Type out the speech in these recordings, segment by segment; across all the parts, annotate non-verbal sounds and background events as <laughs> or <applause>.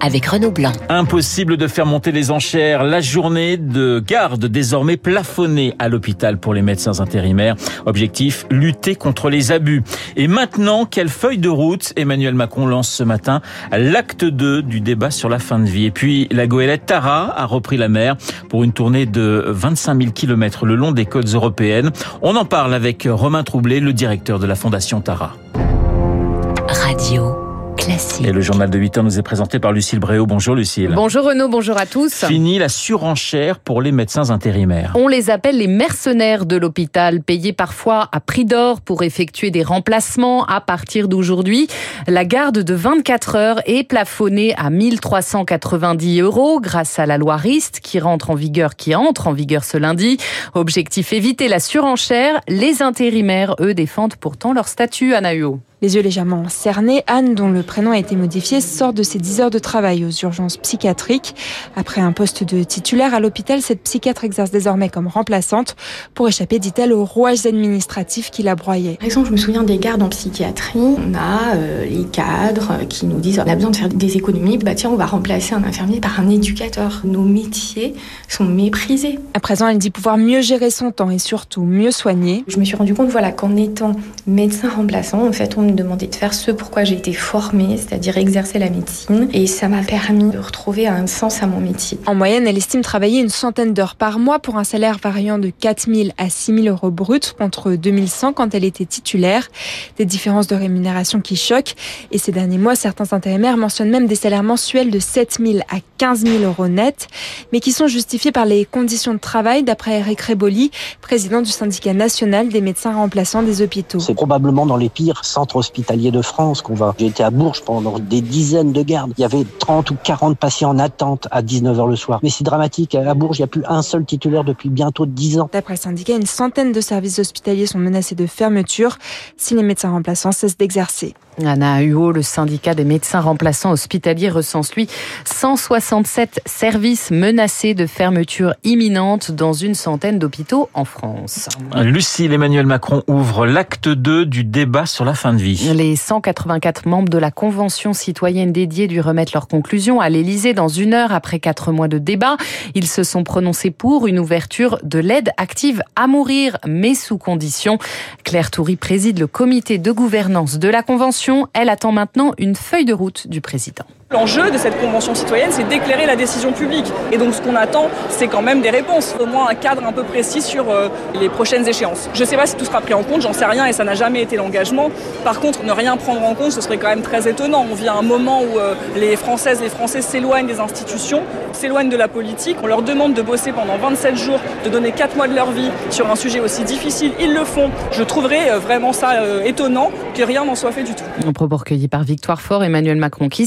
avec Renaud Blanc. Impossible de faire monter les enchères. La journée de garde désormais plafonnée à l'hôpital pour les médecins intérimaires. Objectif, lutter contre les abus. Et maintenant, quelle feuille de route Emmanuel Macron lance ce matin l'acte 2 du débat sur la fin de vie. Et puis, la goélette Tara a repris la mer pour une tournée de 25 000 km le long des côtes européennes. On en parle avec Romain Troublé, le directeur de la Fondation Tara. Radio. Classique. Et le journal de 8 heures nous est présenté par Lucille Bréau. Bonjour Lucille. Bonjour Renaud, bonjour à tous. Fini la surenchère pour les médecins intérimaires. On les appelle les mercenaires de l'hôpital, payés parfois à prix d'or pour effectuer des remplacements. À partir d'aujourd'hui, la garde de 24 heures est plafonnée à 1390 euros grâce à la loi RIST qui rentre en vigueur, qui entre en vigueur ce lundi. Objectif éviter la surenchère. Les intérimaires, eux, défendent pourtant leur statut à Nahuo. Les yeux légèrement cernés, Anne, dont le prénom a été modifié, sort de ses 10 heures de travail aux urgences psychiatriques. Après un poste de titulaire à l'hôpital, cette psychiatre exerce désormais comme remplaçante pour échapper, dit-elle, aux rouages administratifs qui la broyaient. Par exemple, je me souviens des gardes en psychiatrie. On a euh, les cadres qui nous disent on a besoin de faire des économies. Bah tiens, on va remplacer un infirmier par un éducateur. Nos métiers sont méprisés. À présent, elle dit pouvoir mieux gérer son temps et surtout mieux soigner. Je me suis rendu compte voilà, qu'en étant médecin remplaçant, en fait, on me demandait de faire ce pourquoi j'ai été formée, c'est-à-dire exercer la médecine. Et ça m'a permis de retrouver un sens à mon métier. En moyenne, elle estime travailler une centaine d'heures par mois pour un salaire variant de 4 000 à 6 000 euros bruts contre 2100 quand elle était titulaire. Des différences de rémunération qui choquent. Et ces derniers mois, certains intérimaires mentionnent même des salaires mensuels de 7 000 à 15 000 euros net, mais qui sont justifiés par les conditions de travail, d'après Eric Reboli, président du syndicat national des médecins remplaçants des hôpitaux. C'est probablement dans les pires centres hospitaliers de France qu'on va. J'ai été à Bourges pendant des dizaines de gardes. Il y avait 30 ou 40 patients en attente à 19h le soir. Mais c'est dramatique. À Bourges, il n'y a plus un seul titulaire depuis bientôt 10 ans. D'après le syndicat, une centaine de services hospitaliers sont menacés de fermeture si les médecins remplaçants cessent d'exercer. Anna Huot, le syndicat des médecins remplaçants hospitaliers, recense lui 167 services menacés de fermeture imminente dans une centaine d'hôpitaux en France. Lucille Emmanuel Macron ouvre l'acte 2 du débat sur la fin de vie. Les 184 membres de la Convention citoyenne dédiée lui remettent leurs conclusions à l'Élysée dans une heure après quatre mois de débat. Ils se sont prononcés pour une ouverture de l'aide active à mourir, mais sous condition. Claire Toury préside le comité de gouvernance de la Convention. Elle attend maintenant une feuille de route du président. L'enjeu de cette convention citoyenne, c'est d'éclairer la décision publique. Et donc ce qu'on attend, c'est quand même des réponses, au moins un cadre un peu précis sur euh, les prochaines échéances. Je ne sais pas si tout sera pris en compte, j'en sais rien et ça n'a jamais été l'engagement. Par contre, ne rien prendre en compte, ce serait quand même très étonnant. On vit à un moment où euh, les Françaises et les Français s'éloignent des institutions, s'éloignent de la politique. On leur demande de bosser pendant 27 jours, de donner 4 mois de leur vie sur un sujet aussi difficile. Ils le font. Je trouverais euh, vraiment ça étonnant que rien n'en soit fait du tout. Un propos recueilli par Victoire Fort, Emmanuel Macron, qui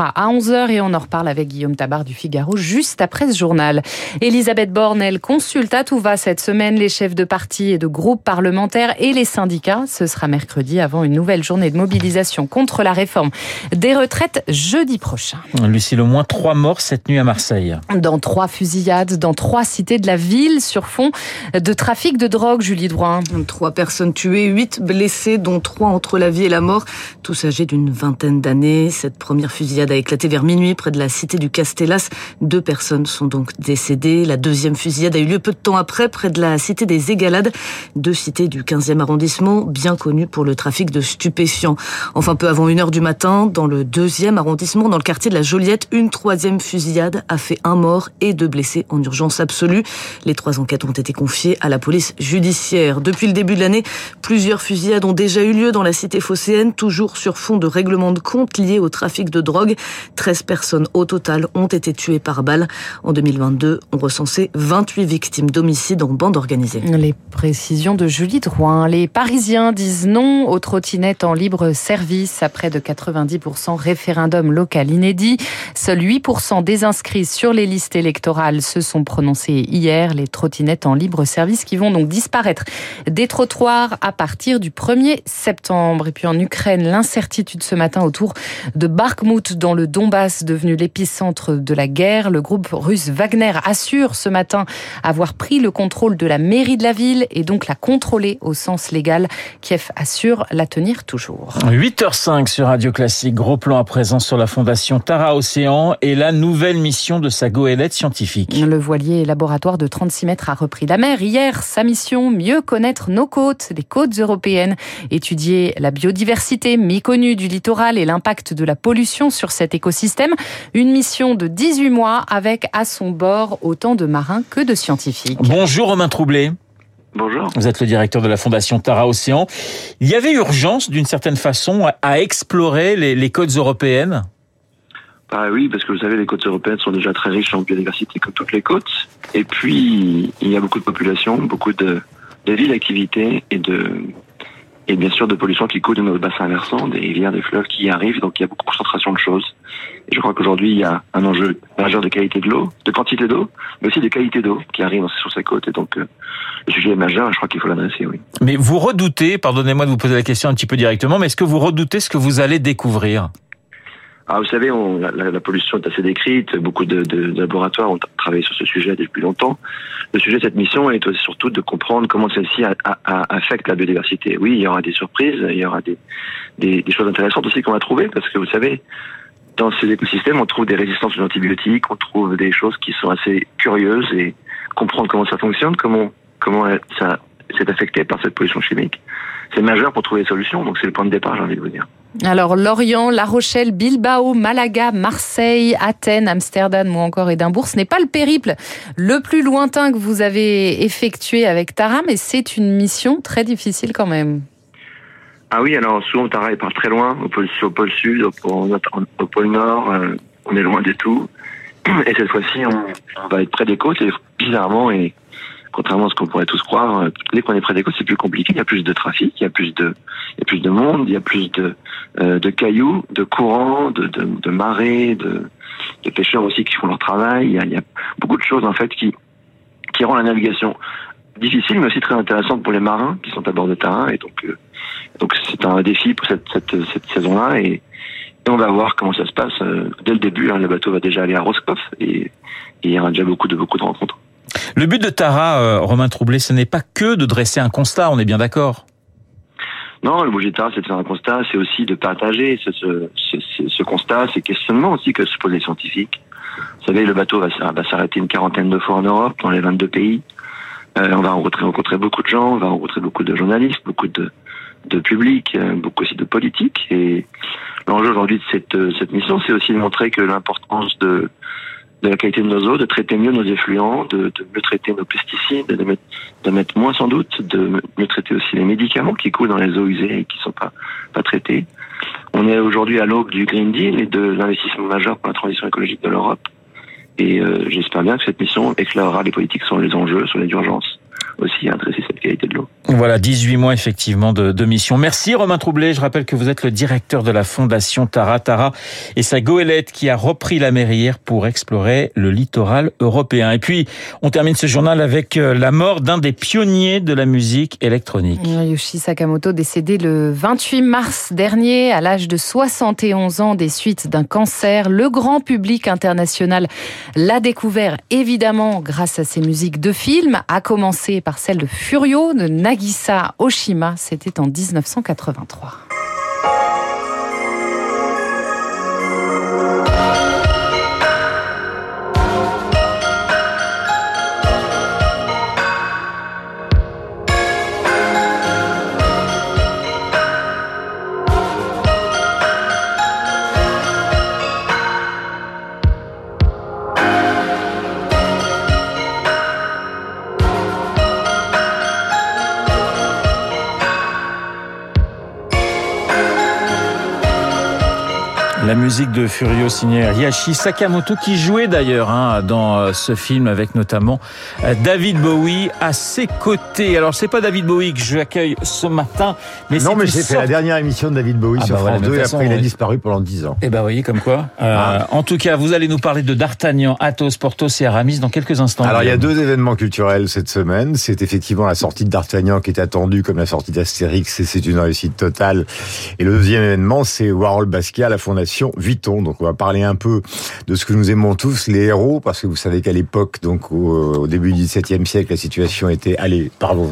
à 11h et on en reparle avec Guillaume Tabar du Figaro juste après ce journal. Elisabeth Borne, elle consulte à tout va cette semaine les chefs de partis et de groupes parlementaires et les syndicats. Ce sera mercredi avant une nouvelle journée de mobilisation contre la réforme des retraites jeudi prochain. Lucille, au moins trois morts cette nuit à Marseille. Dans trois fusillades, dans trois cités de la ville sur fond de trafic de drogue, Julie Drouin. Trois personnes tuées, huit blessées, dont trois entre la vie et la mort, tous âgés d'une vingtaine d'années. Cette première fusillade a éclaté vers minuit près de la cité du Castellas. Deux personnes sont donc décédées. La deuxième fusillade a eu lieu peu de temps après près de la cité des Égalades, deux cités du 15e arrondissement bien connues pour le trafic de stupéfiants. Enfin, peu avant une heure du matin, dans le deuxième arrondissement, dans le quartier de la Joliette, une troisième fusillade a fait un mort et deux blessés en urgence absolue. Les trois enquêtes ont été confiées à la police judiciaire. Depuis le début de l'année, plusieurs fusillades ont déjà eu lieu dans la cité phocéenne, toujours sur fond de règlement de compte lié au trafic de drogue. 13 personnes au total ont été tuées par balle. En 2022, on recensait 28 victimes d'homicides en bande organisée. Les précisions de Julie Drouin. Les Parisiens disent non aux trottinettes en libre service après de 90% référendum local inédit. Seuls 8% des inscrits sur les listes électorales se sont prononcés hier. Les trottinettes en libre service qui vont donc disparaître des trottoirs à partir du 1er septembre. Et puis en Ukraine, l'incertitude ce matin autour de Bakhmut dans le Donbass, devenu l'épicentre de la guerre. Le groupe russe Wagner assure ce matin avoir pris le contrôle de la mairie de la ville et donc la contrôler au sens légal. Kiev assure la tenir toujours. 8h05 sur Radio Classique. Gros plan à présent sur la fondation Tara Océan et la nouvelle mission de sa goélette scientifique. Le voilier laboratoire de 36 mètres a repris la mer hier. Sa mission, mieux connaître nos côtes, les côtes européennes, étudier la biodiversité méconnue du littoral et l'impact de la pollution sur cet écosystème. Une mission de 18 mois avec à son bord autant de marins que de scientifiques. Bonjour Romain Troublé. Bonjour. Vous êtes le directeur de la fondation Tara Océan. Il y avait urgence, d'une certaine façon, à explorer les, les côtes européennes? Bah oui, parce que vous savez, les côtes européennes sont déjà très riches en biodiversité comme toutes les côtes. Et puis, il y a beaucoup de population, beaucoup de, de villes, d'activités et de et bien sûr de pollution qui coule de notre bassin versant, des rivières, des fleuves qui y arrivent. Donc il y a beaucoup de concentration de choses. Et je crois qu'aujourd'hui, il y a un enjeu majeur de qualité de l'eau, de quantité d'eau, mais aussi de qualité d'eau qui arrive sur ces côtes. Et donc euh, le sujet est majeur je crois qu'il faut l'adresser, oui. Mais vous redoutez, pardonnez-moi de vous poser la question un petit peu directement, mais est-ce que vous redoutez ce que vous allez découvrir? Ah, vous savez, on, la, la, pollution est assez décrite. Beaucoup de, de, de, laboratoires ont travaillé sur ce sujet depuis longtemps. Le sujet de cette mission est surtout de comprendre comment celle-ci affecte la biodiversité. Oui, il y aura des surprises, il y aura des, des, des choses intéressantes aussi qu'on va trouver, parce que vous savez, dans ces écosystèmes, on trouve des résistances aux antibiotiques, on trouve des choses qui sont assez curieuses et comprendre comment ça fonctionne, comment comment ça s'est affecté par cette pollution chimique c'est majeur pour trouver des solutions. Donc c'est le point de départ, j'ai envie de vous dire. Alors Lorient, La Rochelle, Bilbao, Malaga, Marseille, Athènes, Amsterdam ou encore Édimbourg, ce n'est pas le périple le plus lointain que vous avez effectué avec Tara, mais c'est une mission très difficile quand même. Ah oui, alors souvent Tara il part très loin, au pôle, au pôle sud, au pôle, au pôle nord, euh, on est loin de tout. Et cette fois-ci, on, on, va être près des côtes et bizarrement, et contrairement à ce qu'on pourrait tous croire, euh, dès qu'on est près des côtes, c'est plus compliqué. Il y a plus de trafic, il y a plus de, il y a plus de monde, il y a plus de, euh, de cailloux, de courants, de, de, de marées, de, de, pêcheurs aussi qui font leur travail. Il y, a, il y a beaucoup de choses en fait qui, qui rendent la navigation difficile, mais aussi très intéressante pour les marins qui sont à bord de terrain. Et donc, euh, donc c'est un défi pour cette, cette, cette saison-là. Et, et, on va voir comment ça se passe euh, dès le début. Hein, le bateau va déjà aller à Roscoff et, et il y aura déjà beaucoup de beaucoup de rencontres. Le but de Tara, euh, Romain Troublé, ce n'est pas que de dresser un constat, on est bien d'accord? Non, le budget de Tara, c'est de faire un constat, c'est aussi de partager ce, ce, ce, ce, constat, ces questionnements aussi que se posent les scientifiques. Vous savez, le bateau va, s'arrêter une quarantaine de fois en Europe, dans les 22 pays. Euh, on va rencontrer, beaucoup de gens, on va rencontrer beaucoup de journalistes, beaucoup de, de public, euh, beaucoup aussi de politiques. Et l'enjeu aujourd'hui de cette mission, c'est aussi de montrer que l'importance de de la qualité de nos eaux, de traiter mieux nos effluents, de, de mieux traiter nos pesticides, de mettre, moins sans doute, de mieux traiter aussi les médicaments qui coulent dans les eaux usées et qui ne sont pas, pas traités. On est aujourd'hui à l'aube du Green Deal et de l'investissement majeur pour la transition écologique de l'Europe. Et euh, j'espère bien que cette mission éclairera les politiques sur les enjeux, sur les urgences aussi à adresser cette qualité de l'eau. Voilà, 18 mois effectivement de, de, mission. Merci Romain Troublé. Je rappelle que vous êtes le directeur de la fondation Tara Tara et sa goélette qui a repris la mer hier pour explorer le littoral européen. Et puis, on termine ce journal avec euh, la mort d'un des pionniers de la musique électronique. Yoshi Sakamoto décédé le 28 mars dernier à l'âge de 71 ans des suites d'un cancer. Le grand public international l'a découvert évidemment grâce à ses musiques de films, à commencer par celle de Furio de Nagisa Oshima. C'était en 1983. La musique de Furio signée Ryashi Sakamoto qui jouait d'ailleurs hein, dans ce film avec notamment David Bowie à ses côtés. Alors c'est pas David Bowie que j'accueille ce matin, mais non mais j'ai fait la dernière émission de David Bowie ah sur bah France voilà, 2 et après il a disparu pendant 10 ans. Eh ben voyez comme quoi. Euh, ah. En tout cas, vous allez nous parler de D'Artagnan, Athos, Porthos et Aramis dans quelques instants. Alors il y a deux événements culturels cette semaine. C'est effectivement la sortie de D'Artagnan qui est attendue comme la sortie d'Astérix et c'est une réussite totale. Et le deuxième événement c'est Warhol Basquiat, la fondation collection Vuitton. Donc on va parler un peu de ce que nous aimons tous, les héros, parce que vous savez qu'à l'époque, donc au, au, début du XVIIe siècle, la situation était, allez, pardon,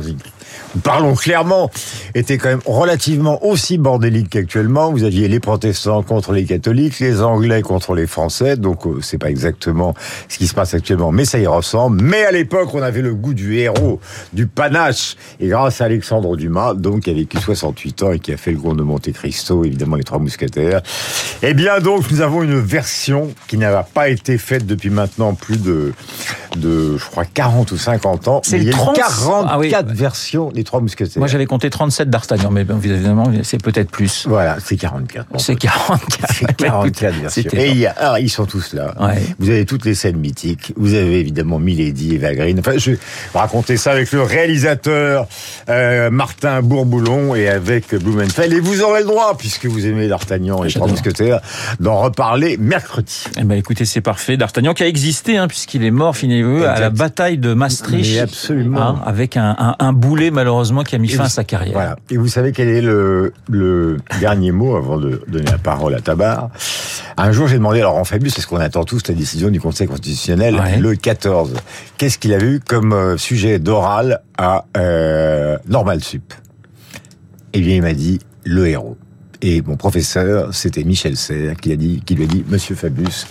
parlons clairement, était quand même relativement aussi bordélique qu'actuellement. Vous aviez les protestants contre les catholiques, les anglais contre les français, donc euh, c'est pas exactement ce qui se passe actuellement, mais ça y ressemble. Mais à l'époque, on avait le goût du héros, du panache, et grâce à Alexandre Dumas, donc qui a vécu 68 ans et qui a fait le Comte de Monte Cristo, évidemment les Trois Mousquetaires. Eh bien donc, nous avons une version qui n'a pas été faite depuis maintenant plus de, de je crois, 40 ou 50 ans. C'est il y a 30... 44 ah oui. versions des Trois Mousquetaires. Moi, j'avais compté 37 d'Artagnan, mais évidemment, c'est peut-être plus. Voilà, c'est 44. C'est 44. C'est <laughs> 44 versions. Et il y a, alors, ils sont tous là. Ouais. Vous avez toutes les scènes mythiques. Vous avez évidemment Milady, Eva Green. Enfin, je vais raconter ça avec le réalisateur euh, Martin Bourboulon et avec Blumenfeld. Et vous aurez le droit, puisque vous aimez D'Artagnan et les Trois Mousquetaires, d'en reparler mercredi. Eh ben, écoutez, c'est parfait. D'Artagnan qui a existé, hein, puisqu'il est mort, finissez-vous, à la bataille de Maastricht. Absolument. Hein, avec un, un, un, boulet, malheureusement, qui a mis et fin vous, à sa carrière. Voilà. Et vous savez quel est le, le dernier mot avant de donner la parole à Tabar? Un jour, j'ai demandé à Laurent Fabius, est-ce qu'on attend tous la décision du Conseil constitutionnel ouais. le 14 Qu'est-ce qu'il avait eu comme euh, sujet d'oral à euh, Normal Sup? Eh bien, il m'a dit le héros. Et mon professeur, c'était Michel Serres, qui, a dit, qui lui a dit, Monsieur Fabius,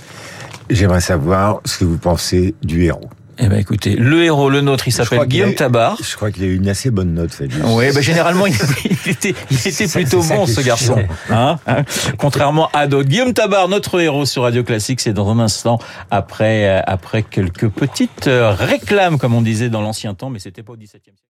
j'aimerais savoir ce que vous pensez du héros. Eh ben écoutez, le héros, le nôtre, il s'appelle Guillaume Tabar. Je crois qu'il a eu une assez bonne note, Fabius. Oui, ben généralement il, <laughs> était, il était plutôt ça, bon ce garçon. Hein, hein Contrairement à d'autres. Guillaume Tabar, notre héros sur Radio Classique, c'est dans un instant après après quelques petites réclames comme on disait dans l'ancien temps, mais c'était pas au XVIIe siècle.